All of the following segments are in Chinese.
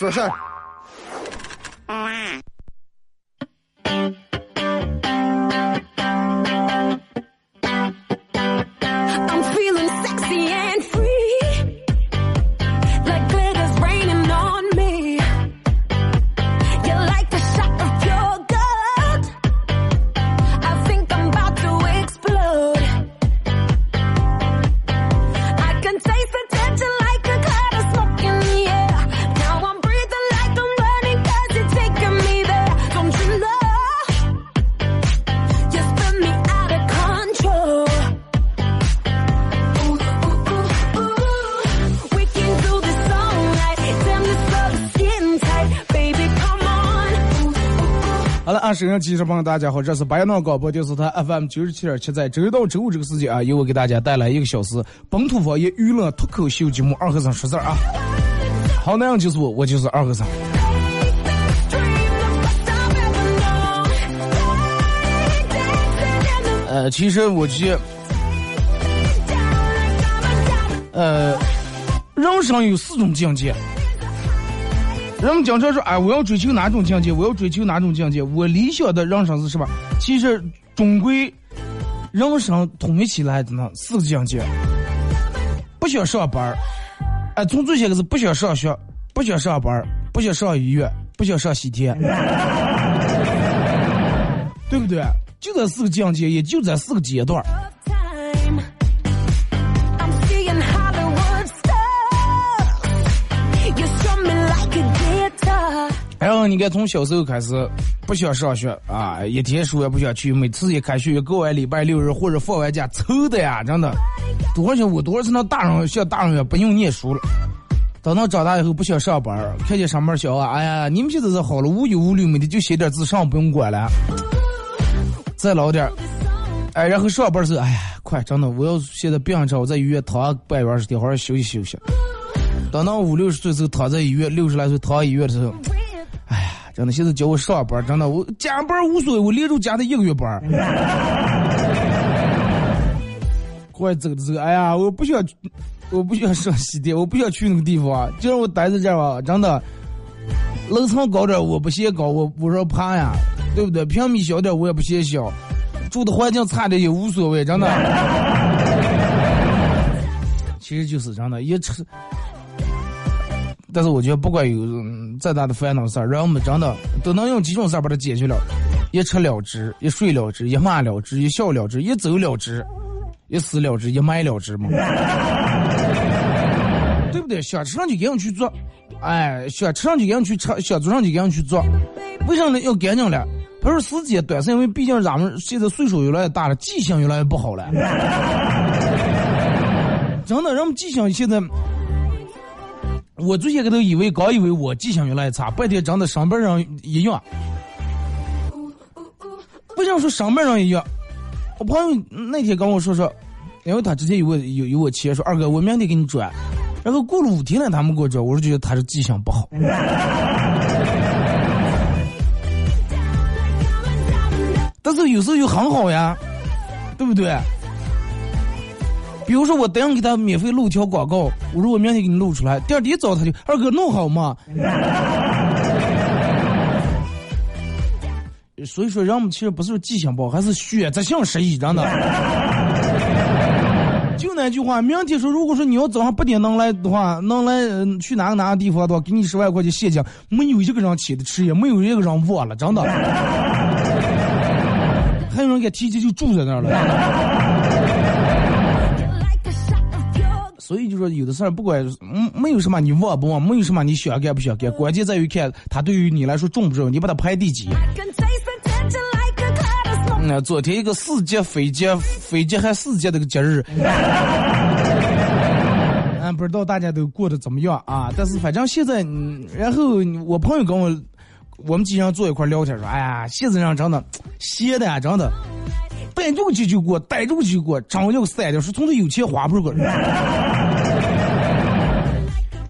说事儿收音机上朋友，大家好，这是白闹广播电视台 FM 九十七点七，在周一到周五这个时间啊，由我给大家带来一个小时本土方言娱乐脱口秀节目《二和尚说事儿》啊。好，那样就是我，我就是二和尚。呃，其实我觉得，呃，人生有四种境界。人们经常说：“哎，我要追求哪种境界？我要追求哪种境界？我理想的人生是什么？”其实，终归，人生统一起来的呢四个境界：不想上班儿，哎，从最先开始不想上学，不想上班儿，不想上医院，不想上西天，对不对？就这四个境界，也就这四个阶段。然后你看，从小时候开始不想上学啊，一天书也不想去，每次一开学过完礼拜六日或者放完假，愁的呀，真的。多少？我多少次那大人像大人也不用念书了。等到长大以后不想上班，看见上班小啊，哎呀，你们现在是好了，无忧无虑，每天就写点字上，不用管了。再老点，哎，然后上班时候，哎呀，快，真的，我要现在病着，我在医院躺半月二十天，好好休息休息。等到五六十岁时候躺在医院，六十来岁躺医院的时候。真的，现在叫我上班，真的，我加班无所谓，我连着加的一个月班。怪这个这个，哎呀，我不想，我不想上西天，我不想去那个地方，就让我待在这儿吧。真的，楼层高点我不嫌高，我不说怕呀，对不对？平米小点我也不嫌小，住的环境差点也无所谓，真的。其实就是真的，也吃。但是我觉得，不管有再大的烦恼事儿，人们真的都能用几种事儿把它解决了：一吃了之，一睡了之，一骂了之，一笑了之，一走了之，一死了之，一埋了之嘛。对不对？想吃上就赶紧去做，哎，想吃上就赶紧去吃，想做上就赶紧去做。为什么呢？要干净了。不是时间短，是因为毕竟咱们现在岁数越来越大了，记性越来越不好了。真的，人们记性现在。我最先个都以为，刚以为我记性越来越差，半天长得上班人一样。不想说上班人一样？我朋友那天跟我说说，因为他之前有我有有我钱，说二哥我明天给你转，然后过了五天了，他们给我转，我是觉得他是记性不好。但是有时候又很好呀，对不对？比如说我等下给他免费录条广告，我说我明天给你录出来，第二天早他就二哥弄好吗？所以说人们其实不是记性不好，还是选择性失忆，真的。就那句话，明天说如果说你要早上八点能来的话，能来去哪个哪个地方的话，给你十万块钱现金，没有一个人起的迟，也没有一个人忘了，真的。还有人给提前就住在那儿了。所以就说有的事儿不管嗯没有什么你忘不忘，没有什么你想干不想干，关键在于看他对于你来说重不重，你把它排第几。那昨天一个四节飞节飞节还四节那个节日，嗯，不知道大家都过得怎么样啊？但是反正现在，然后我朋友跟我，我们经常坐一块聊天说，哎呀，现在人真的闲的呀，真的逮住就就过，逮住就过，张要三的，说从这有钱花不出去。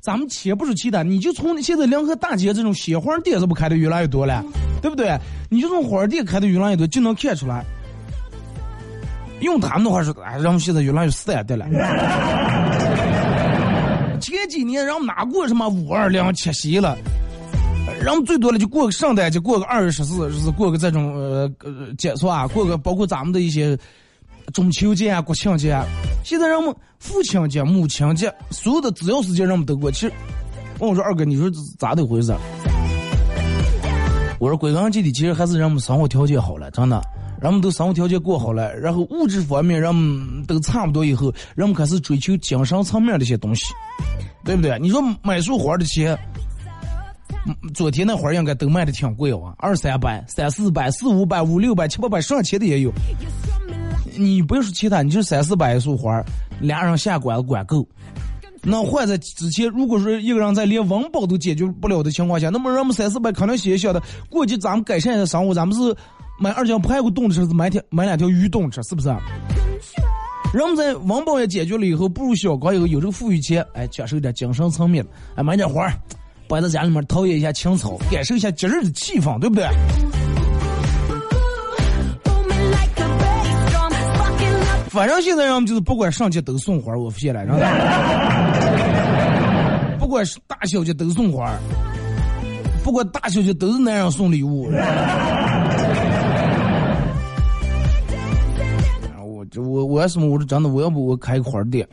咱们且不是其他，你就从现在两河大街这种鲜花店，是不开的越来越多了，对不对？你就从花店开的越来越多，就能看出来。用他们的话说，哎，人们现在越来越散的了。前几年人们哪过什么五二零、七夕了？人们最多了就过个圣诞节，过个二月十四，就是过个这种呃呃节是吧？过个包括咱们的一些中秋节啊、国庆节啊。现在人们父亲节、母亲节，所有的只要时间人们都过。其实，问我说二哥，你说咋的回事？我说归根结底，其实还是人们生活条件好了，真的。人们都生活条件过好了，然后物质方面人们都差不多以后，人们开始追求精神层面的一些东西，对不对？你说买束花的钱，昨天那花应该都卖的挺贵啊，二三百、三四百、四五百、五六百、七八百、上千的也有。你不要说其他，你就三四百一束花，俩人下馆子管够。那换在之前，如果说一个人在连温饱都解决不了的情况下，那么人们三四百可能想想的，过去咱们改善一下生活，咱们是。买二斤排骨冻吃，是买条买两条鱼冻吃，是不是？人们在温饱也解决了以后，步入小康以后，有这个富裕钱，哎，享受点精神层面，哎，买点花，摆在家里面陶冶一下情操，感受一下节日的气氛，对不对？反正现在人们就是不管上节都送花，我发现了，不管是大小姐都送花，不管大小姐都是男人送礼物。我这我我要什么？我是真的，我要不我开个花店，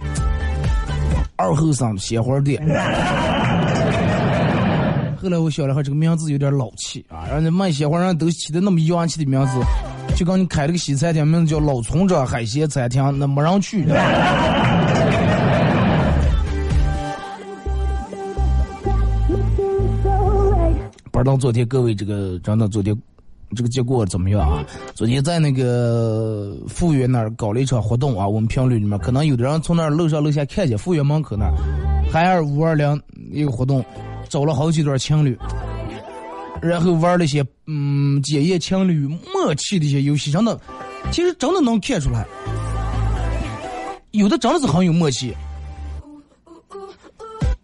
二后生鲜花店。后来我想了哈，这个名字有点老气啊，让人卖鲜花人都起的那么洋气的名字，就跟你开了个西餐厅，名字叫老村长海鲜餐厅，那没人去。不知道昨天各位这个真的昨天。这个结果怎么样啊？昨天在那个富源那儿搞了一场活动啊，我们评论里面可能有的人从那儿楼上楼下看见富源门口那儿，海尔五二零一个活动，找了好几对情侣，然后玩了一些嗯检验情侣默契的一些游戏，真的，其实真的能看出来，有的真的是很有默契，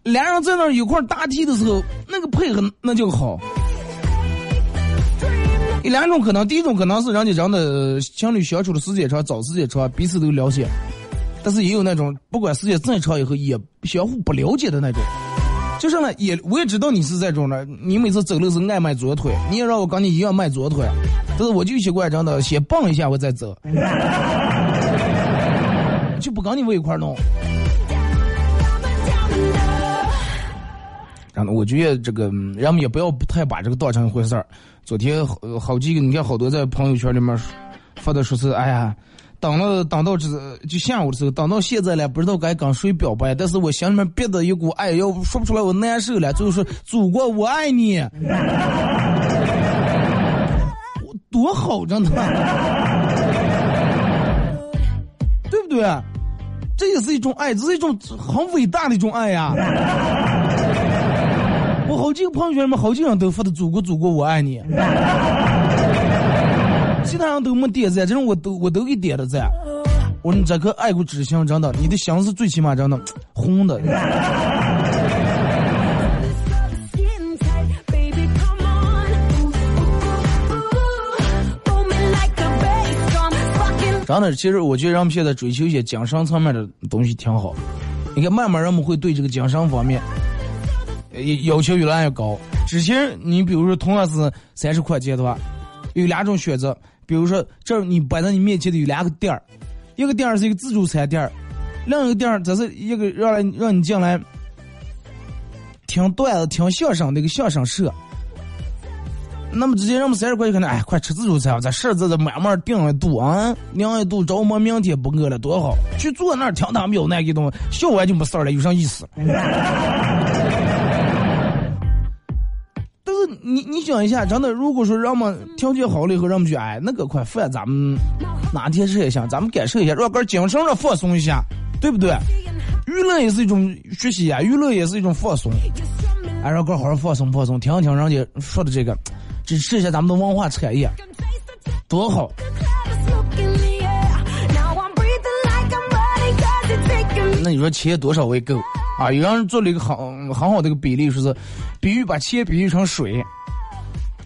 两人在那儿一块答题的时候，那个配合那就好。有两种可能，第一种可能是人家人的情侣相处的时间长，找时间长，彼此都了解；但是也有那种不管时间再长以后也相互不了解的那种。就是呢，也我也知道你是这种的，你每次走路是爱迈左腿，你也让我跟你一样迈左腿，但是我就习惯真的先蹦一下我再走，就不跟你围一块弄。然后我觉得这个人们也不要太把这个当成一回事儿。昨天好好几个，你看好多在朋友圈里面发的说是，哎呀，等了等到这就下午的时候，等到现在了，不知道该跟谁表白，但是我心里面憋着一股爱，要说不出来，我难受了。最后说，祖国我爱你，我多好着呢，对不对？这也是一种爱，这是一种很伟大的一种爱呀。我好几个朋友圈里面，好几个人都发的“祖国，祖国，我爱你”，其他人都没点赞，这种我都我都给点了赞。我说你这颗爱国之心，真的，你的心是最起码真的红的。真的，其实我觉得人们现在追求一些精神层面的东西挺好。你看，慢慢人们会对这个精神方面。要求越来越高。之前你比如说同样是三十块钱的话，有两种选择。比如说这儿你摆在你面前的有两个店儿，一个店儿是一个自助餐店儿，另一个店儿则是一个让来让你进来听段子、听相声的一个相声社。那么直接让我们三十块钱可能哎，快吃自助餐吧，咱事儿在这慢慢定一度啊，量一度，着么明天不饿了多好。去坐那儿听他们有那个东西，笑完就没事儿了，有啥意思？你你想一下，真的，如果说让我们条件好了以后，让我们去哎那个块饭，咱们哪天吃一下，咱们感受一下，让个精神上放松一下，对不对？娱乐也是一种学习呀，娱乐也是一种放松。哎，让哥好好放松放松，听听人家说的这个，支持一下咱们的文化产业，多好。那你说钱多少为够啊？有人做了一个很很好的一个比例，说是比喻把钱比喻成水，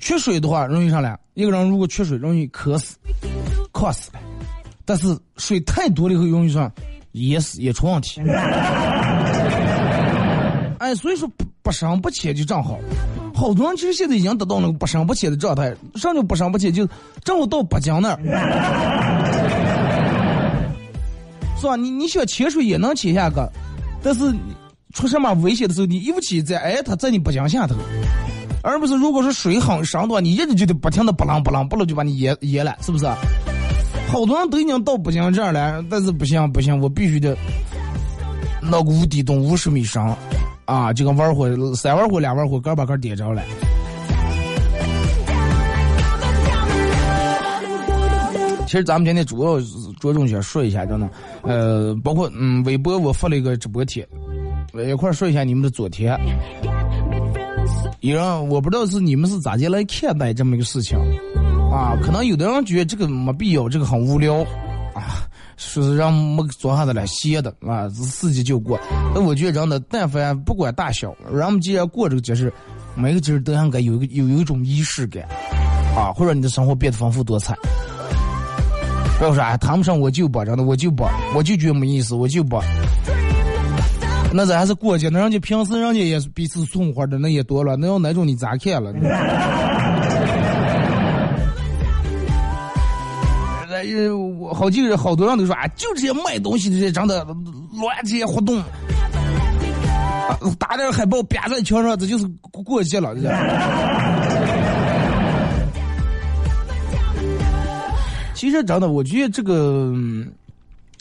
缺水的话容易上来，一个人如果缺水容易渴死、渴死，但是水太多了以后容易上噎死、也出问题。哎，所以说不不深不浅就正好，好多人其实现在已经得到那个不深不浅的状态，什么叫不深不浅？就正好到北京那儿。是吧？你你想潜水也能潜下个，但是出什么危险的时候，你一不起在，哎，他在你脖颈下头，而不是如果说水很深的话，你一直就得不停的不浪不浪不浪就把你淹淹了，是不是？好多人都已经到不行这儿了，但是不行不行，我必须得那个无底洞五十米深，啊，就跟玩火三玩火两玩火，个把个点着了。其实咱们今天主要着重想说一下，真的，呃，包括嗯，微博我发了一个直播帖，一块说一下你们的昨天。有人我不知道是你们是咋的来看待这么一个事情，啊，可能有的人觉得这个没必要，这个很无聊，啊，说是让没做啥的来歇的，啊，四季就过。那我觉得真的，但凡不管大小，人们既然过这个节日，每个节日都应该有一个有有一种仪式感，啊，会让你的生活变得丰富多彩。不要说哎，谈不上我就不，真的我就不，我就觉得没意思，我就不。那咱还是过节，那人家平时人家也是彼此送花的，那也多了。那要那种你咋看了？呃，我好几个人，好多人都说啊，就这些卖东西的这真的乱这些活动，打点海报别在墙上，这就是过节了，这。其实真的，我觉得这个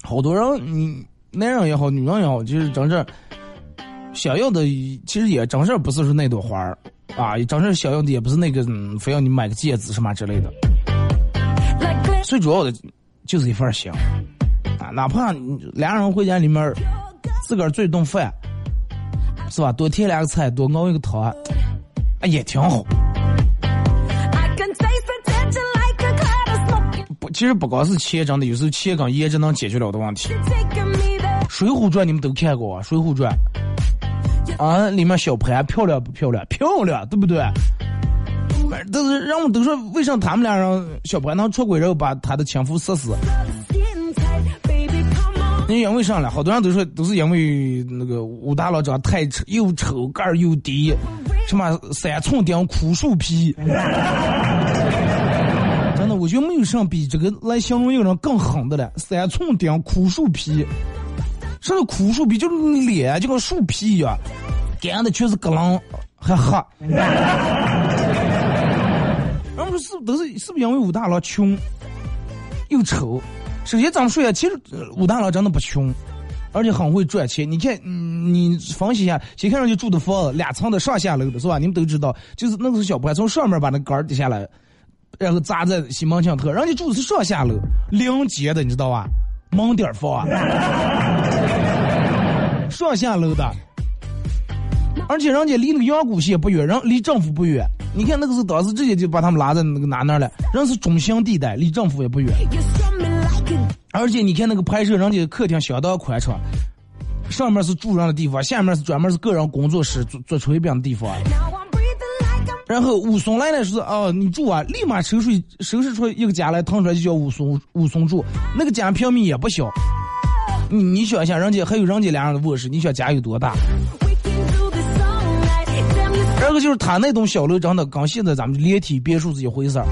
好多人，你，男人也好，女人也好，其实真正想要的，其实也真正不是说那朵花儿啊，真正想要的也不是那个，非要你买个戒指什么之类的。最主要的就是一份心啊，哪怕两人回家里面自个儿做一顿饭，是吧？多添两个菜，多熬一个汤，啊，也挺好。其实不光是钱，真的有时候钱跟颜值能解决了的问题。《水浒传》你们都看过啊，《水浒传》啊，里面小潘漂亮不漂亮？漂亮，对不对？但是人们都说，为什么他们俩人小潘能出轨，然后把他的情妇杀死？你因为啥了？好多人都说都是因为那个武大郎长得太丑，又丑，个又低，什么三寸丁，枯树皮。我觉得没有什么比这个来形容一个人更狠的了。三寸丁，枯树皮，什么枯树皮？就是脸就跟树皮一样，干的全是疙瘩，还黑。然后说是都是是不是因为武大郎穷又丑？首先咱们说一下，其实武大郎真的不穷，而且很会赚钱。你看，你分析一下，先看上去住的房子，两层的上下楼的是吧？你们都知道，就是那个是小破，从上面把那杆儿跌下来。然后砸在西门庆头，人家住的是上下楼，临街的，你知道吧？门点房，上下楼的，而且人家离那个阳谷县不远，人离政府不远。你看那个是当时直接就把他们拉在那个哪那了，人是中心地带，离政府也不远。而且你看那个拍摄，人家客厅相当宽敞，上面是住人的地方，下面是专门是个人工作室做做炊饼的地方。然后武松来了说：“哦，你住啊！”立马收拾收拾出一个家来，腾出来就叫武松。武松住那个家平米也不小，你你想想，人家还有人家俩人的卧室，你想家有多大？然后就是他那栋小楼，真的跟现在咱们连体别墅是一回事儿。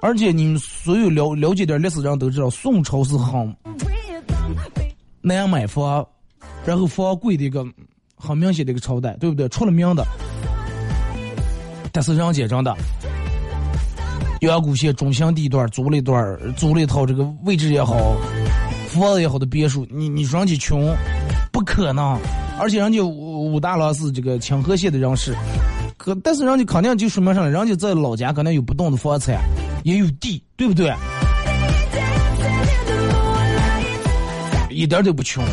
而且你们所有了了解点历史人都知道，宋朝是很难买房，然后房贵的一个很明显的一个朝代，对不对？出了名的。但是人家真的，阳谷县中心地段租了一段，租了一套这个位置也好，房子也好的别墅。你你说人家穷，不可能。而且人家武武大郎是这个清河县的人士，可但是人家肯定就说明上了，人家在老家可能有不动的房产，也有地，对不对？一点都不穷。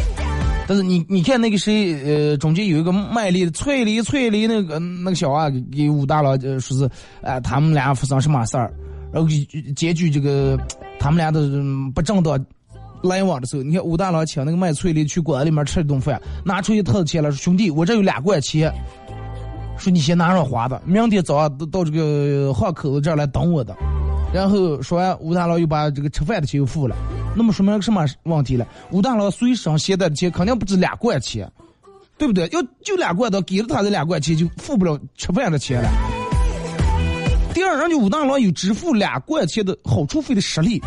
但是你你看那个谁，呃，中间有一个卖梨的翠梨，翠梨那个那个小娃给武大郎呃说是，哎，他们俩发生什么事儿，然后结局这个他们俩都不正当来往的时候，你看武大郎请那个卖翠梨去馆子里面吃一顿饭，拿出一套钱来说兄弟，我这有两罐钱，说你先拿上花的，明天早上到到这个巷口子这儿来等我的。然后说完，武大佬又把这个吃饭的钱又付了。那么说明什么问题了？武大佬随身携带的钱肯定不止两块钱，对不对？要就两块的，给了他这两块钱就付不了吃饭的钱了。第二，人家武大郎有支付两块钱的好处费的实力。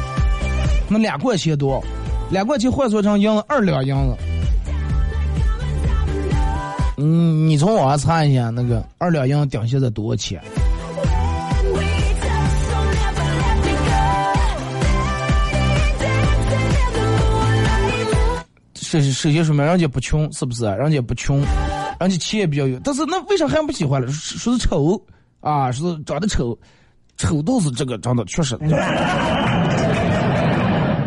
那两块钱多，两块钱换算成银子二两银子。嗯，你从网上查一下，那个二两银子顶现在多少钱？首首先说明人家不穷，是不是？人家不穷，人家钱也比较有。但是那为啥还不喜欢了？说是丑啊，说是长得丑，丑倒是这个长得确实。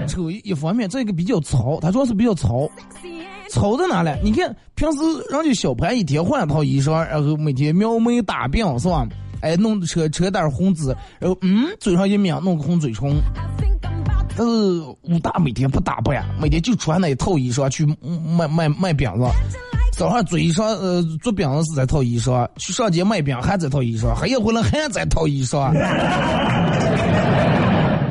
丑一方面，这个比较糙，他主要是比较糙。糙在哪里？你看平时人家小潘一天换一套衣裳，然后每天描眉打鬓，是吧？哎，弄扯扯点红紫，然后嗯，嘴上一抿，弄个红嘴唇。但是武大每天不打扮，每天就穿那一套衣裳去卖卖卖饼子。早上嘴上呃做饼子是在套衣裳，去上街卖饼还这套衣裳，黑夜回来还这套衣裳。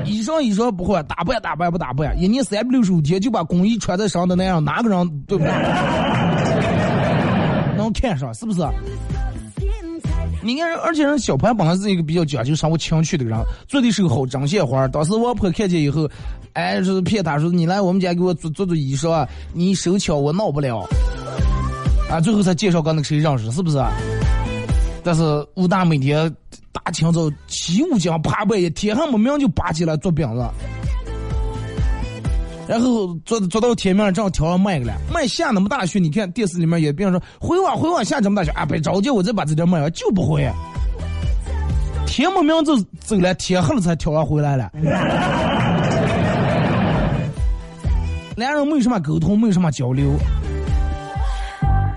衣裳衣裳不换，打扮打扮不打扮，一年三百六十五天就把工衣穿在身上的那样，哪个人对不对？能看上是不是？你看，而且人小潘本来是一个比较讲究生活情趣的人，做的是个好针线活当时我婆看见以后，哎，说是骗他说你来我们家给我做做做衣裳，啊你手巧我闹不了。啊，最后才介绍跟那个谁认识，是不是？但是武大每天大清早起五更爬半夜，天还没明就爬起来做饼子。然后坐坐到天明，正好挑上卖个了。卖下那么大雪，你看电视里面也别人说回往回往下这么大雪啊，别着急，我再把这点卖了，就不会。天没明就走了，天黑了才挑上回来了。两人没有什么沟通，没有什么交流，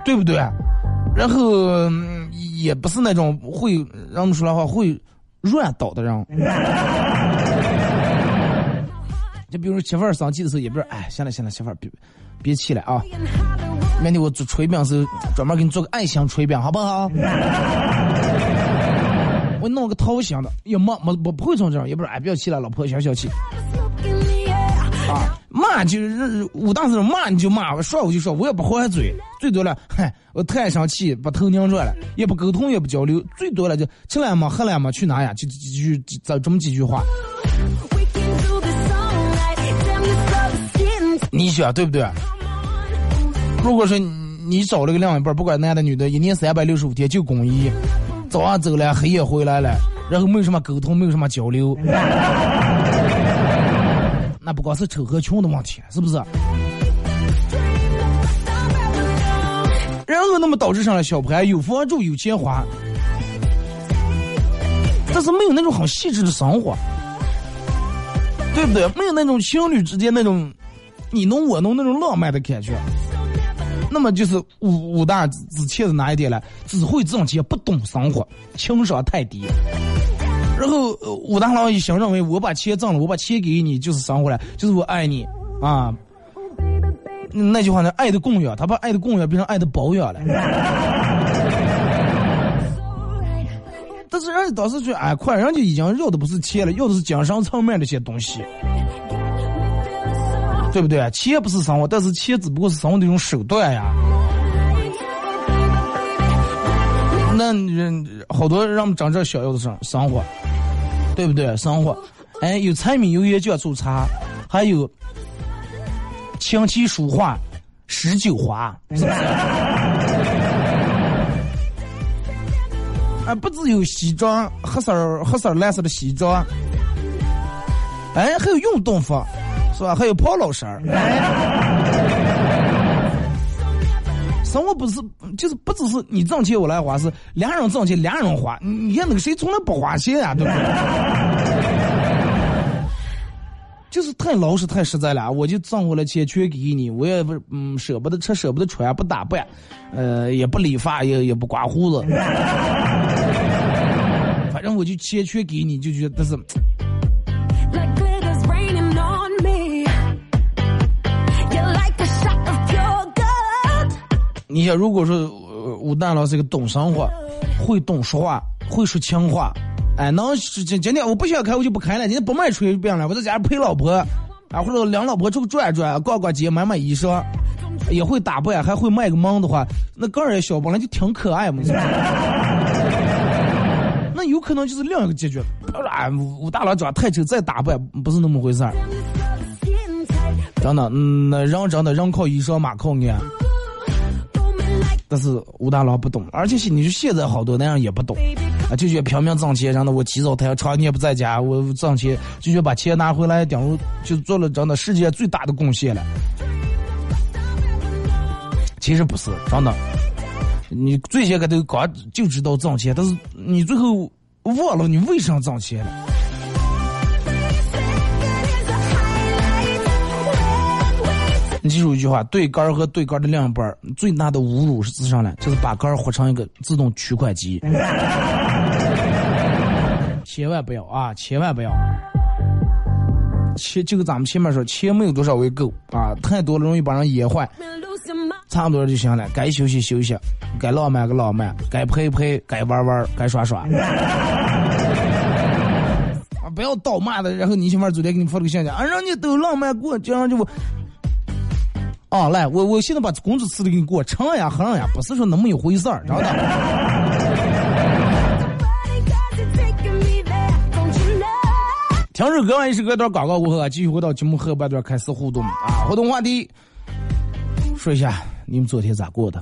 对不对？然后也不是那种会让们说的话会乱倒的人。就比如媳妇儿生气的时候，也不是哎，行了行了，媳妇儿别别气了啊！明天我做炊饼时候，专门给你做个爱心炊饼，好不好？我弄个桃心的，也没没不不会从这样，也不是哎，不要气了，老婆消消气。啊，骂就是武大是骂你就骂，说我就说，我也不还嘴，最多了，嗨，我太生气，把头拧转了，也不沟通，也不交流，最多了就吃了吗？喝了吗？去哪呀？就几句，这这么几句话。你想对不对？如果说你找了个另一半，不管男的女的，一年三百六十五天就工一，早上走了，黑夜回来了，然后没有什么沟通，没有什么交流，那不光是丑和穷的问题，是不是？然后那么导致上了小潘有房住有钱花，但是没有那种很细致的生活，对不对？没有那种情侣之间那种。你侬我侬那种浪漫的感觉，那么就是武武大之前是哪一点了？只会挣钱，不懂生活，情商太低。然后武大郎一想认为我把钱挣了，我把钱给你就是生活了，就是我爱你啊。那句话呢，爱的供养，他把爱的供养变成爱的保养了。但是人家当时就哎快，人家已经要的不是钱了，要的是精神层面这些东西。对不对？钱不是生活，但是钱只不过是生活的一种手段呀。那人好多让我们长这小要的生生活，对不对？生活，哎，有柴米油盐酱醋茶，还有琴棋书画诗酒花，是不是？啊，不只有西装，黑色儿、黑色儿、蓝色的西装，哎，还有运动服。是吧？还有跑老师儿，生活不是就是不只是你挣钱我来花，是两人挣钱两人花。你看那个谁从来不花钱啊？对不对？就是太老实太实在了，我就挣回来钱全给你，我也不嗯舍不得吃舍不得穿不打扮，呃也不理发也也不刮胡子，反正我就钱全给你，就觉得是。你想，如果说武大郎是个懂生活，会懂说话，会说情话，哎，能今今天我不想开，我就不开了。今天不卖吹饼了，我在家陪老婆，啊，或者领老婆出去转转，逛逛街，买买衣裳，也会打扮，还会卖个萌的话，那个人小本来就挺可爱嘛。那有可能就是另一个结局。啊，武大郎长太丑，再打扮不是那么回事儿。真的，嗯，那人真的人靠衣裳，马靠鞍。但是武大郎不懂，而且你说现在好多那样也不懂，啊，就觉得拼命挣钱，然后我起早贪常年不在家，我挣钱就觉得把钱拿回来，等于就做了真的世界最大的贡献了。其实不是，真的，你最先个都刚就知道挣钱，但是你最后忘了你为啥挣钱了。你记住一句话：对杆儿和对杆儿的另一半最大的侮辱是自上来，就是把杆儿活成一个自动取款机。千万不要啊！千万不要。钱就跟咱们前面说，钱没有多少为够啊，太多了容易把人噎坏。差不多就行了，该休息休息，该浪漫个浪漫，该陪陪，该玩玩，该耍耍。啊！不要倒骂的，然后你媳妇儿昨天给你发了个信息，啊，人家都浪漫过，这样就。啊，来，我我现在把工资辞的给你过，成呀横呀，不是说那么一回事儿，知道吧。听首歌完一首歌段广告过后啊，继续回到节目后半段开始互动啊，互动话题，说一下你们昨天咋过的。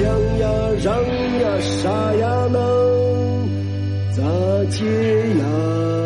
想呀，抢呀，让呀，啥呀，能咋接呀？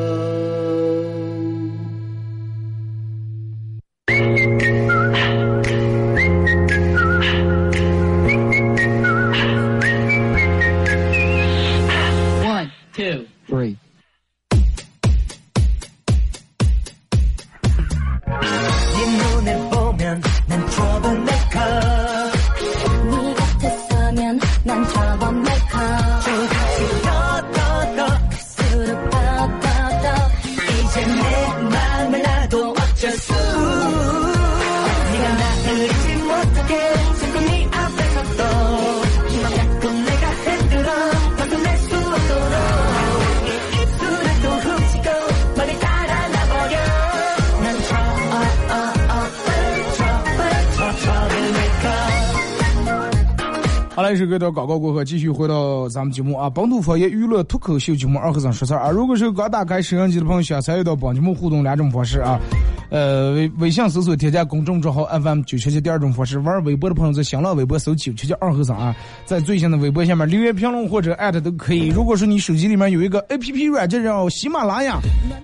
好嘞，一，首歌到广告过后，继续回到咱们节目啊！本土方言娱乐脱口秀节目二和尚说事儿啊！如果是刚打开摄像机的朋友，想参与到本节目互动两种方式啊。呃，微微信搜索添加公众账号 FM 九七七，第二种方式玩微博的朋友在新浪微博搜九七七二和尚啊，在最新的微博下面留言评论或者艾特都可以。如果说你手机里面有一个 APP 软件叫喜马拉雅，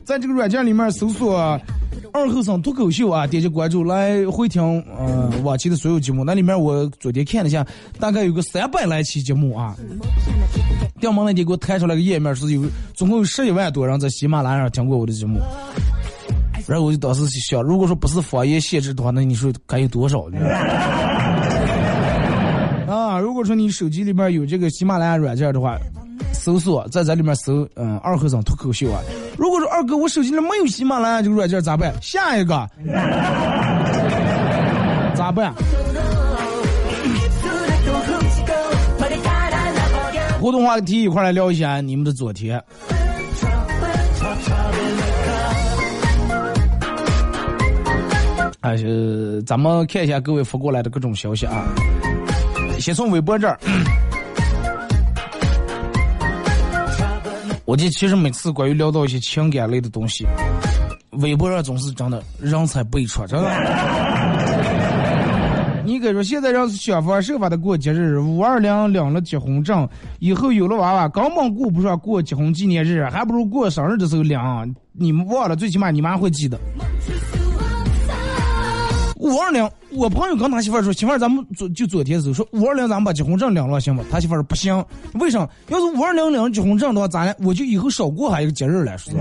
在这个软件里面搜索。二后生脱口秀啊，点击关注来回听，呃，往期的所有节目。那里面我昨天看了一下，大概有个三百来期节目啊。掉毛那天给我弹出来个页面，是有总共有十一万多人在喜马拉雅听过我的节目。然后我就当时想，如果说不是方言限制的话，那你说该有多少呢？啊，如果说你手机里面有这个喜马拉雅软件的话。搜索在这里面搜，嗯，二和尚脱口秀啊。如果说二哥我手机里没有喜马拉雅这个软件咋办？下一个 咋办？互动话题一块来聊一下你们的昨天。啊，是咱们看一下各位发过来的各种消息啊。先从微博这儿。我这其实每次关于聊到一些情感类的东西，微博上总是真的人才辈出，真的。你给说现在人想方设法的过节日，五二零领了结婚证，以后有了娃娃根本顾不上过结婚纪念日，还不如过生日的时候领。你们忘了，最起码你妈会记得。五二零，我朋友跟他媳妇说：“媳妇儿，咱们昨就昨天走，说五二零咱们把结婚证领了，行吗？”他媳妇说：“不行，为啥？要是五二零领结婚证的话，咱俩我就以后少过还一个节日来说。”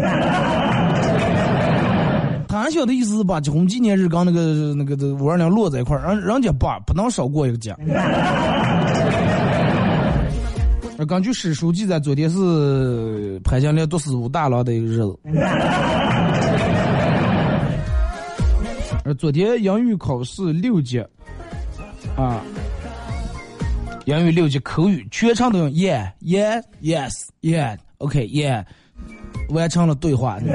他晓的意思是把结婚纪念日跟那个那个的五二零落在一块儿，人人家把不能少过一个节。根据史书记载，昨天是潘金莲毒死武大郎的一个日子。昨天英语考试六级，啊，英语六级口语全程都用 yeah yeah yes yeah OK yeah，完成了对话。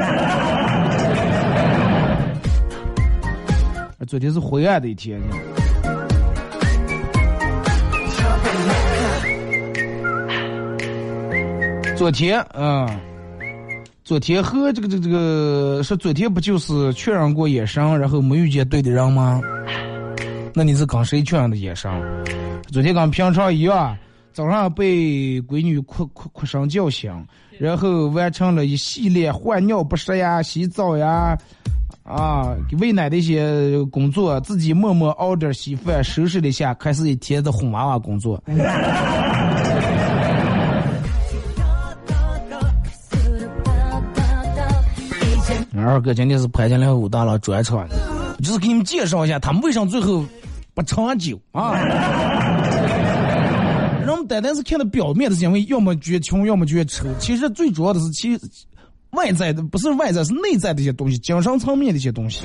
昨天是灰暗的一天。昨天嗯。昨天和这个这个这个是昨天不就是确认过眼神，然后没遇见对的人吗？那你是跟谁确认的眼神？昨天跟平常一样，早上被闺女哭哭哭声叫醒，然后完成了一系列换尿不湿呀、洗澡呀、啊喂奶的一些工作，自己默默熬点稀饭，收拾了一下，开始一天的哄娃娃工作。二哥今天是潘金莲武大郎专场，就是给你们介绍一下他们为什么最后不长久啊。人们单单是看到表面的，行为要么觉穷，要么觉丑。其实最主要的是，其外在的不是外在，是内在的一些东西，精神层面的一些东西。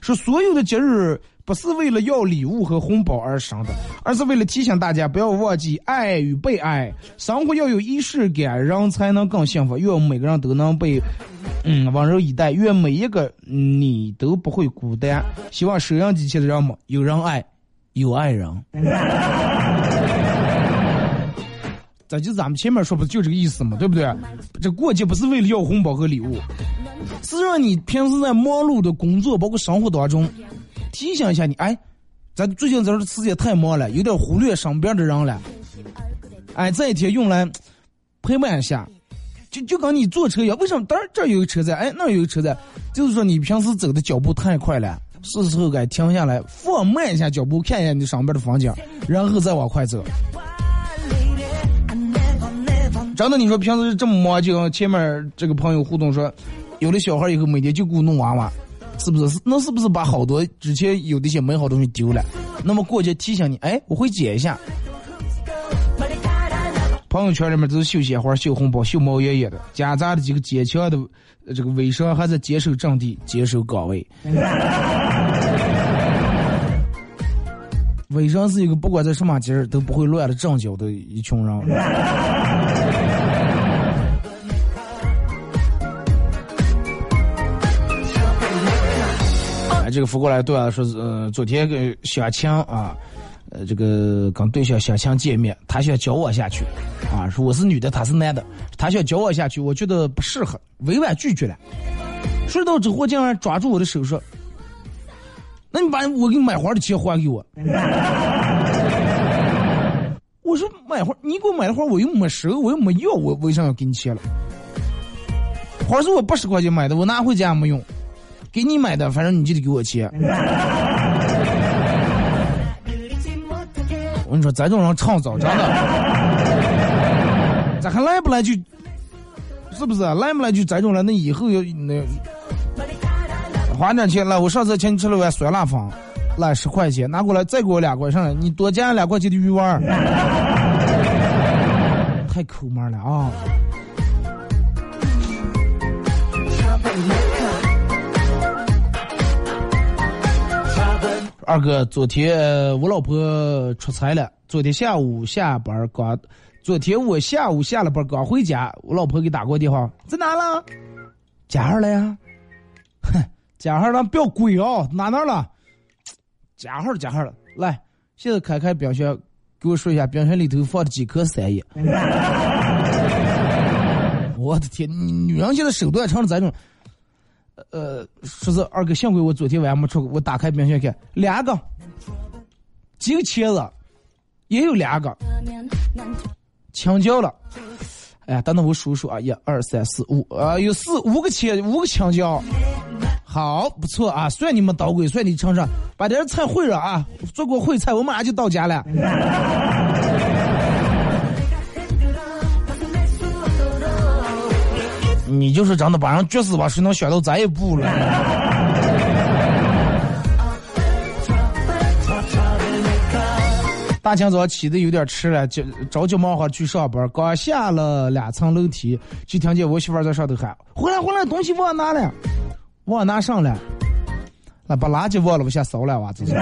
说所有的节日不是为了要礼物和红包而生的，而是为了提醒大家不要忘记爱与被爱，生活要有仪式感，人才能更幸福。愿我们每个人都能被嗯温柔以待，愿每一个你都不会孤单。希望收音机前的人们有人爱，有爱人。这就咱们前面说不就这个意思嘛，对不对？这过节不是为了要红包和礼物，是让你平时在忙碌的工作包括生活当中，提醒一下你，哎，咱最近这时间太忙了，有点忽略身边的人了。哎，这一天用来陪伴一下，就就跟你坐车一样，为什么？当然这儿有个车在，哎，那儿有个车在，就是说你平时走的脚步太快了，是时候该停下来，放慢一下脚步，看一下你上边的风景，然后再往快走。真的，你说平时这么忙，就跟前面这个朋友互动说，有了小孩以后每天就给我弄娃娃，是不是？那是不是把好多之前有的一些美好东西丢了？那么过节提醒你，哎，我会捡一下。朋友圈里面都是秀鲜花、秀红包、秀毛爷爷的，夹杂的几个坚强的这个微商还在坚守阵地、坚守岗位。微商是一个不管在什么节日都不会乱的阵脚的一群人。哎这个扶过来对啊，说是呃，昨天跟小强啊，呃，这个跟对象小强见面，他想教我下去，啊，说我是女的，他是男的，他想教我下去，我觉得不适合，委婉拒绝了。说到之后，竟然抓住我的手说：“那你把我给你买花的钱还给我。”我说买花，你给我买的花我又没收，我又没要，我为啥要给你钱了？花是我八十块钱买的，我拿回家也没用。给你买的，反正你就得给我钱。我跟你说，咱这种人创造真的，咋还来不来就，是不是来不来就咱这种了？那以后要那花点钱来，我上次请你吃了碗酸辣粉，来十块钱，拿过来再给我两块上来，你多加两块钱的鱼丸，太抠门了啊！二哥，昨天我老婆出差了。昨天下午下班刚，昨天我下午下了班刚回家，我老婆给打过电话，在哪了？家号了呀？哼，家号咱，不要贵啊！哪哪了？家号家号了。来，现在开开冰箱，给我说一下冰箱里头放的几颗三叶。我的天，女人现在手段成了这种。呃，说是二哥，幸亏我昨天晚上没出，我打开冰箱看，两个，几个茄子，也有两个，青椒了。哎呀，等等我数数啊，一二三四五，啊，有四五个茄，五个青椒，好，不错啊，算你们捣鬼，算你成上，把点菜会了啊，做过烩菜，我马上就到家了。你就是真的把人撅死吧？谁能想到咱一步了？大清早起的有点迟了，就着急忙慌去上班。刚下了两层楼梯，就听见我媳妇在上头喊：“回来回来，东西忘拿了，忘拿上了。”那把垃圾忘了，我先扫了哇，这 是。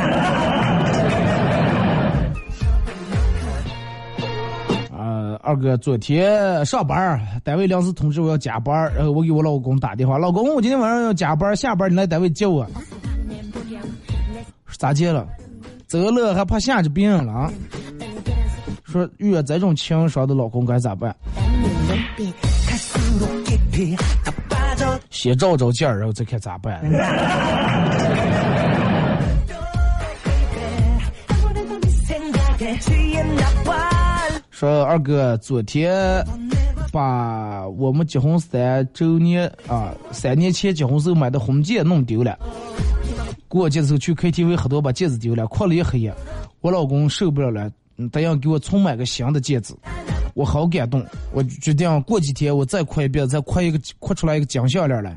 二哥，昨天上班，单位临时通知我要加班，然后我给我老公打电话，老公，我今天晚上要加班，下班你来单位接我。咋接了？走了还怕吓着病人了啊？说遇到这种情商的老公该咋办？先照照镜儿，然后再看咋办。说二哥，昨天把我们结婚三周年啊，三年前结婚时候买的婚戒弄丢了。过节的时候去 KTV 喝多，把戒指丢了，哭了一黑夜。我老公受不了了，他要给我重买个新的戒指。我好感动，我决定过几天我再哭一遍，再哭一个哭出来一个金项链来。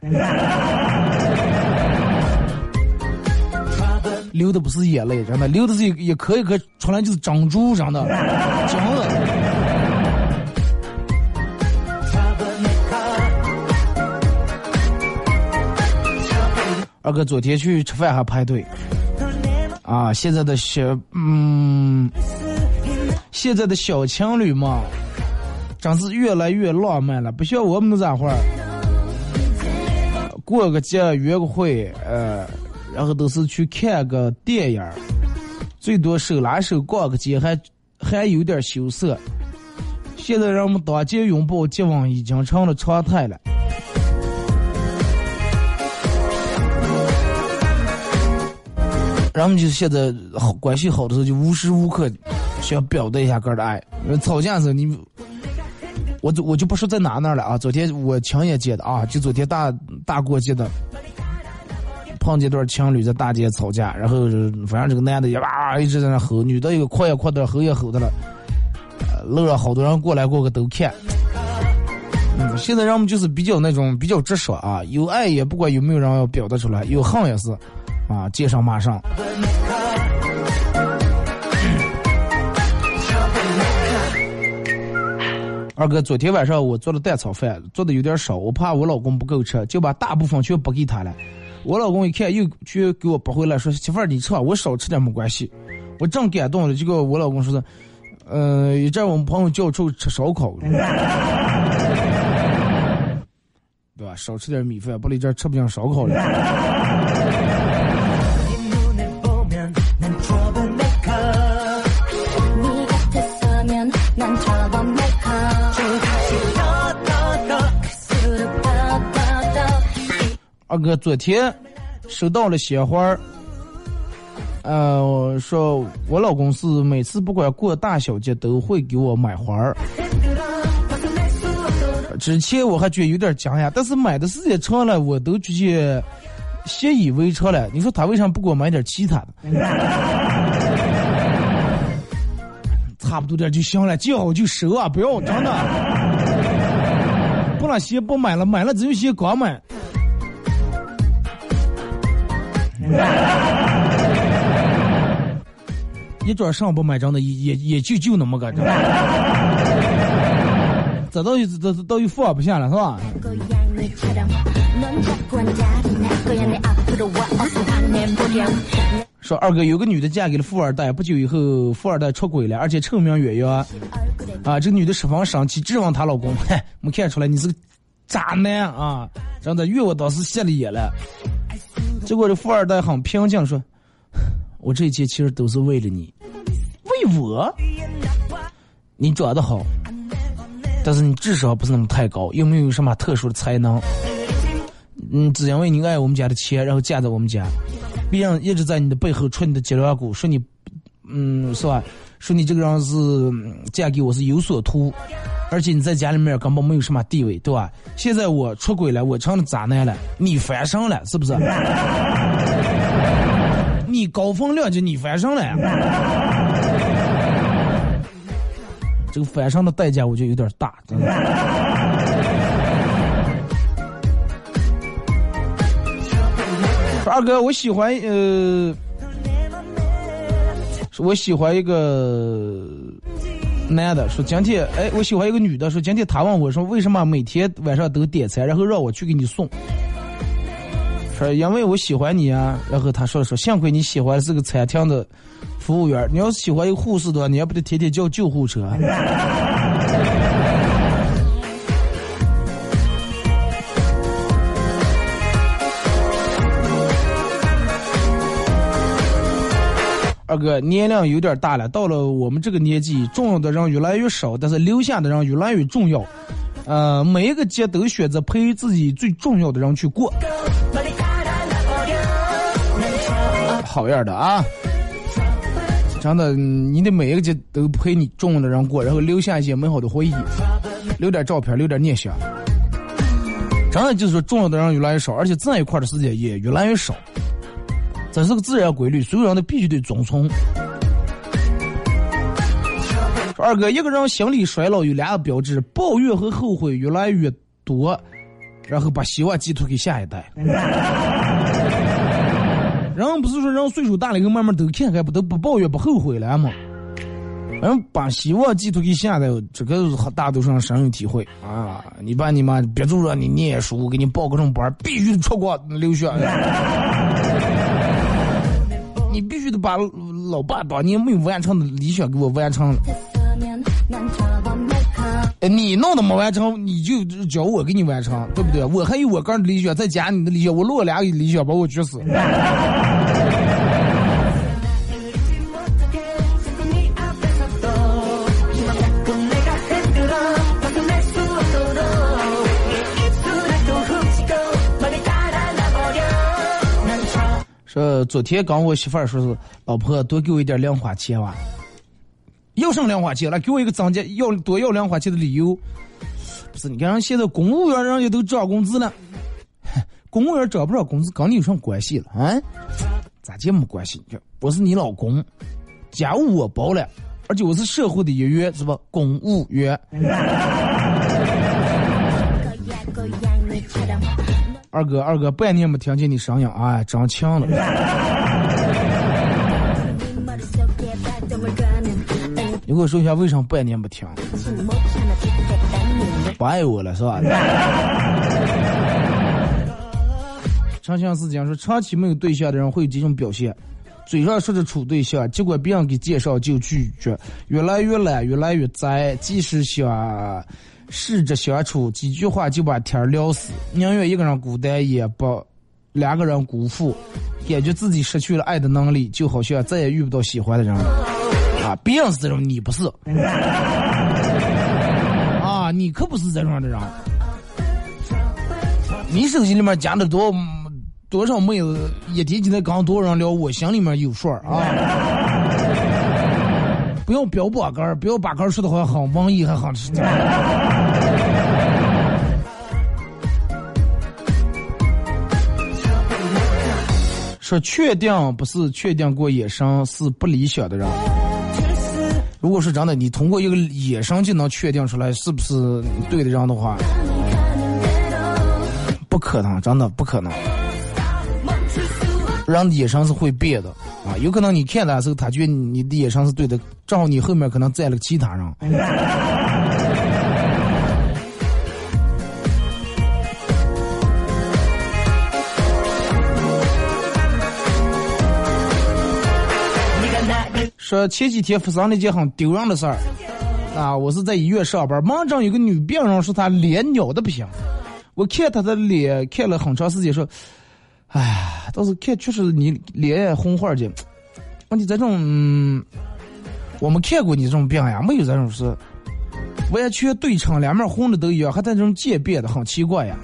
流的不是眼泪，真的，流的是一颗一颗出来就是珍珠，真的，真的。二哥昨天去吃饭还排队，啊，现在的小嗯，现在的小情侣嘛，真是越来越浪漫了，不像我们那会儿，过个节约个会，呃，然后都是去看个电影，最多手拉手逛个街，还还有点羞涩。现在人们当街拥抱接吻已经成了常态了。人们就现在好关系好的时候，就无时无刻想表达一下个人的爱。吵架的时候，你我我就不说在哪那儿了啊。昨天我亲眼见的啊，就昨天大大过节的，碰见对情侣在大街吵架，然后反正这个男的也哇一直在那吼，女的也哭也哭的，吼也吼的了，路上好多人过来过个都看。嗯，现在人们就是比较那种比较直爽啊，有爱也不管有没有人要表达出来，有恨也是。啊，街上马上。二哥，昨天晚上我做了蛋炒饭，做的有点少，我怕我老公不够吃，就把大部分全拨给他了。我老公一看，又去给我拨回来，说：“媳妇儿，你吃吧，我少吃点没关系。”我正感动了，结果我老公说的：“呃，一阵我们朋友叫我出去吃烧烤，对吧？少吃点米饭，不然这吃不上烧烤了。”二哥，昨天收到了鲜花儿，呃，说我老公是每次不管过大小节都会给我买花儿。之前我还觉得有点惊讶，但是买的时间长了，我都直接习以为常了。你说他为啥不给我买点其他的？差不多点就行了，见好就收啊，不要真的，不能先不买了，买了只有先刚买。一桌上不买账的也也也就就那么个，这倒这这倒又放不下了是吧？说二哥有个女的嫁给了富二代，不久以后富二代出轨了，而且臭名远扬。啊，这个女的十分生气，质问她老公：“嗨，没看出来你是个渣男啊？真的，怨我当时瞎了眼了。”结果这富二代很平静说：“ 我这一切其实都是为了你，为我。你长得好，但是你智商不是那么太高，又没有什么特殊的才能。嗯，只因为你爱我们家的钱，然后嫁在我们家。别人一直在你的背后戳你的脊梁骨，说你，嗯，是吧？说你这个人是嫁给我是有所图。”而且你在家里面根本没有什么地位，对吧？现在我出轨了，我成了渣男了，你翻身了，是不是？你高风亮节，你翻身了，这个翻身的代价我觉得有点大，真的。二哥，我喜欢呃，我喜欢一个。男的说：“今天，哎，我喜欢一个女的。说今天他问我说，为什么每天晚上都点餐，然后让我去给你送？说因为我喜欢你啊。然后他说说，幸亏你喜欢是个餐厅的服务员。你要是喜欢一个护士的话，你也不得天天叫救护车。”二哥年龄有点大了，到了我们这个年纪，重要的人越来越少，但是留下的人越来越重要。呃，每一个节都选择陪自己最重要的人去过，好样的啊！真的，你的每一个节都陪你重要的人过，然后留下一些美好的回忆，留点照片，留点念想。真的就是说，重要的人越来越少，而且在一块的时间也越来越少。这是个自然规律，所有人都必须得遵从。二哥，一个人心理衰老有两个标志：抱怨和后悔越来越多，然后把希望寄托给下一代。人不是说人岁数大了以后慢慢都看看不都不抱怨不后悔了吗？嗯，把希望寄托给现在，这个大多数人深有体会啊！你爸你妈别就让你念书，给你报个什么班，必须出国留学。你必须得把老爸当年没有完成的理想给我完成了。你弄的没完成，你就叫我给你完成，对不对？我还有我个人的理想，再加你的理想，我落俩理想把我绝死。说昨天刚我媳妇儿说是老婆多给我一点零花钱吧，要什么零花钱了，给我一个增加要多要零花钱的理由。不是你看人现在公务员人家都涨工资了，公务员涨不涨工资跟你有什么关系了啊？咋这没关系？我是你老公，家务我包了，而且我是社会的一员，是吧？公务员。二哥，二哥，半年没听见你声音，哎，真强了。你给我说一下为什么半年不听？不爱我了是吧？长相思讲说，长期没有对象的人会有几种表现：嘴上说着处对象，结果别人给介绍就拒绝，越来越懒，越来越宅，即使想。试着相处几句话就把天聊死，宁愿一个人孤单也不两个人辜负，感觉自己失去了爱的能力，就好像再也遇不到喜欢的人了。啊，别人是这种，你不是。啊，你可不是这种的人。你手机里面加的多多少妹子，一天就能跟多少人聊，我心里面有数啊。不要标八杆儿，不要把杆儿说的好像很文艺，还很吃。说确定不是确定过野生是不理想的人。如果是真的，你通过一个野生就能确定出来是不是对的人的话，不可能，真的不可能。人的眼神是会变的啊，有可能你看他的时候，他觉得你的眼神是对的，正好你后面可能站了其他人。说前几天发生了一件很丢人的事儿啊，我是在医院上班，门诊有个女病人说她脸扭的不行，我看她的脸看了很长时间，说。哎呀，倒是看确实你脸红花的，问题这种，我们看过你这种病呀，没有这种事完全对称，两面红的都一样，还带这种渐变的，很奇怪呀。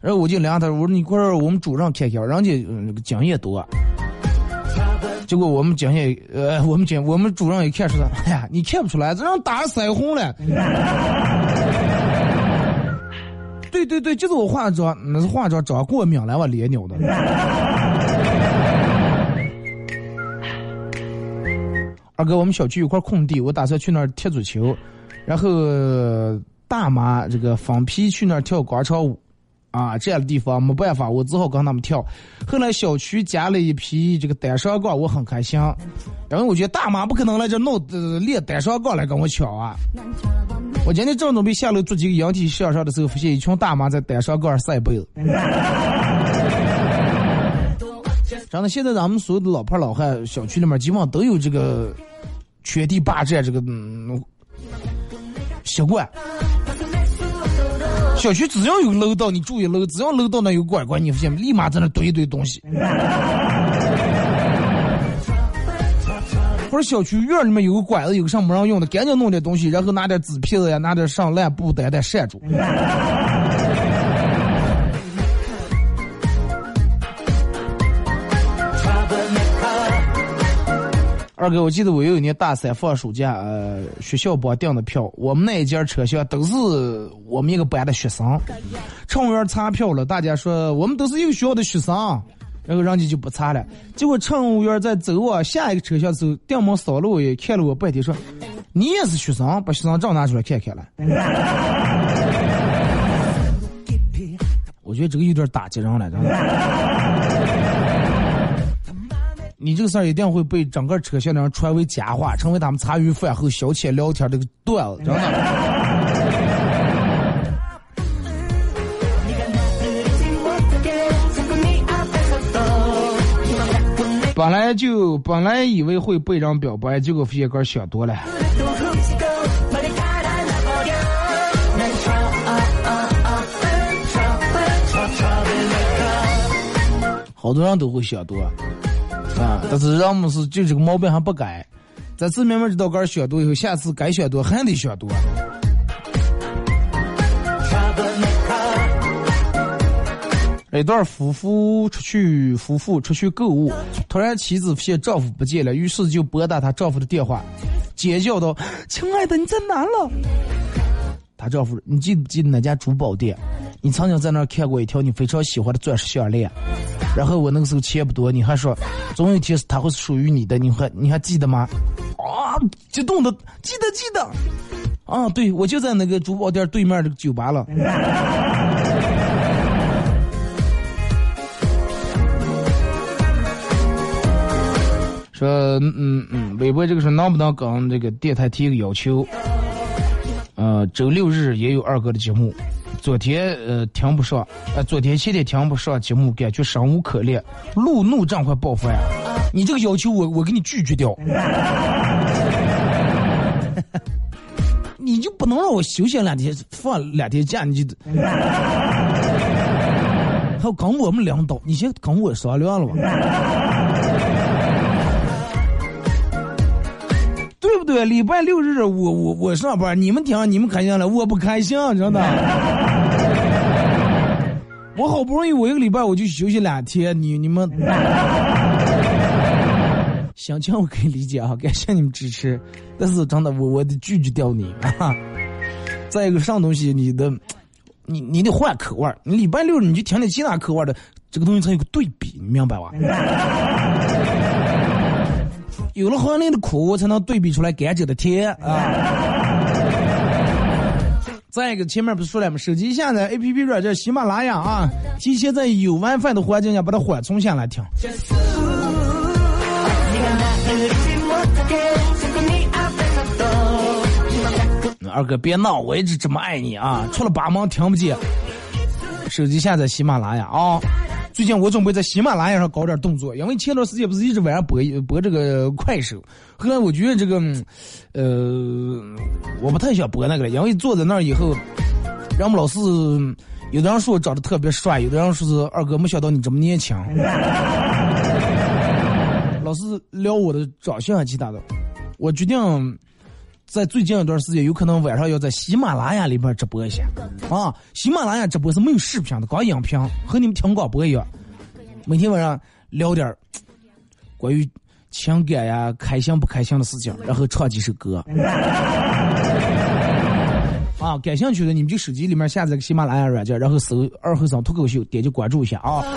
然后我就量他，我说你快让我们主任看看，人家经验多。结果我们经验，呃，我们经我们主任一看说，哎呀，你看不出来，这人打腮红了。对对对，就是我化妆，那是化妆妆过敏了，我脸扭的。二哥，我们小区有块空地，我打算去那儿踢足球，然后大妈这个放屁去那儿跳广场舞，啊，这样的地方没办法，我只好跟他们跳。后来小区加了一批这个单双杠，我很开心，因为我觉得大妈不可能来这弄呃练单双杠来跟我抢啊。我今天正准备下楼做几个引体向上的时候，发现一群大妈在单双杠上晒被子。真的，现在咱们所有的老婆老汉小区里面，基本上都有这个圈地霸占这个嗯习惯。小区只要有楼道，你注意楼，只要楼道那有拐拐，你发现立马在那堆一堆东西。或者小区院里面有个管子，有个什么让用的，赶紧弄点东西，然后拿点纸皮子呀，拿点上烂布袋袋扇住。二哥，我记得我有一年大三放暑假，呃，学校帮订的票，我们那一节车厢都是我们一个班的学生，乘务员查票了，大家说我们都是一个学校的学生。然后人家就不查了，结果乘务员在走往下一个车厢的时候，电门扫了我也看了我半天，说：“你也是学生，把学生证拿出来看看了。” 我觉得这个有点打击人了，真的。你这个事儿一定会被整个车厢的人传为佳话，成为他们茶余饭后消遣聊天的段子，真的。本来就本来以为会被人表白，结果发现个想多了。好多人都会想多，啊，但是让我们是就这个毛病还不改。这次慢慢知道个想多以后，下次该想多还得想多。一对夫妇出去，夫妇出去购物，突然妻子发现丈夫不见了，于是就拨打她丈夫的电话，尖叫道：“亲爱的，你在哪了？”她丈夫，你记不记得那家珠宝店？你曾经在那儿看过一条你非常喜欢的钻石项链，然后我那个时候钱不多，你还说总有一天它会属于你的，你还你还记得吗？啊，激动的，记得记得，啊，对我就在那个珠宝店对面这个酒吧了。说嗯嗯，微博这个说能不能跟这个电台提个要求？呃，周六日也有二哥的节目，昨天呃听不上，呃昨天前天听不上节目，感觉生无可恋，路怒症快爆发呀！你这个要求我我给你拒绝掉，你就不能让我休息两天放两天假？你就还有跟我们领导，你先跟我商量了吧？对不对？礼拜六日我我我上班，你们听你们开心了，我不开心，真的。我好不容易我一个礼拜我就休息两天，你你们，想情我可以理解啊，感谢你们支持，但是真的我我得拒绝掉你啊。再一个上东西你的，你你得换口味你礼拜六你就听点其他口味的，这个东西才有个对比，你明白吧？有了黄连的苦，才能对比出来甘蔗的甜啊！再一个，前面不是说了吗？手机下载 APP 软件喜马拉雅啊，提前在有 WiFi 的环境下把它缓冲下来听。二哥别闹，我一直这么爱你啊！除了八毛听不见。手机下载喜马拉雅啊。最近我准备在喜马拉雅上搞点动作，因为前段时间不是一直晚上播播这个快手，后来我觉得这个，呃，我不太想播那个了，因为坐在那儿以后，人们老是有的人说我长得特别帅，有的人说是二哥没想到你这么年轻，老是聊我的长相其他的，我决定。在最近一段时间，有可能晚上要在喜马拉雅里边直播一下，啊，喜马拉雅直播是没有视频的，光音频，和你们听广播一样。每天晚上聊点关于情感呀、开心不开心的事情，然后唱几首歌。啊，感兴趣的你们就手机里面下载个喜马拉雅软件，然后搜二和尚脱口秀，点击关注一下啊。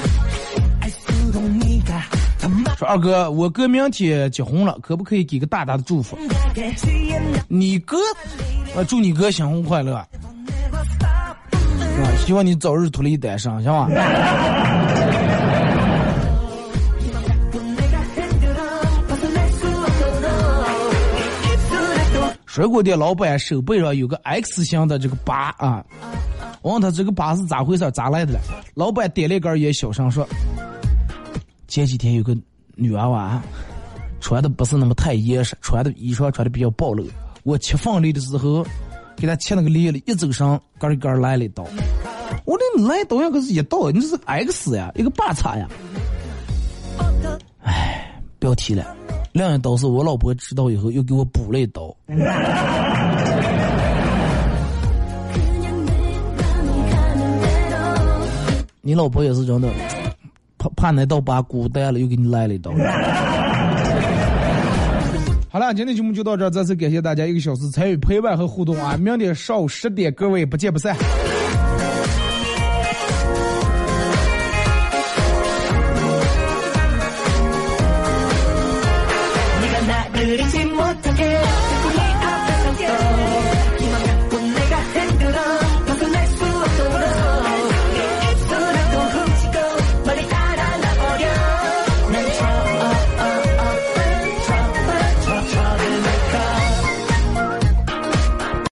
说二哥，我哥明天结婚了，可不可以给个大大的祝福？你哥，啊，祝你哥新婚快乐，啊，希望你早日脱离单身，行吧？水果店老板手背上有个 X 型的这个疤啊，我问他这个疤是咋回事，咋来的了？老板点了一根烟，小声说：前几天有个。女娃娃穿的不是那么太严实，穿的衣裳穿的比较暴露。我切缝里的时候，给她切那个裂了，一走上根一根来了一刀。我的来刀呀，可是一刀，你这是 X 呀，一个八叉呀。唉，不要提了。另一刀是我老婆知道以后又给我补了一刀。你老婆也是真的。怕怕那刀疤孤单了，又给你来了一刀。好了，今天节目就到这儿，再次感谢大家一个小时参与陪伴和互动啊！明天上午十点，各位不见不散。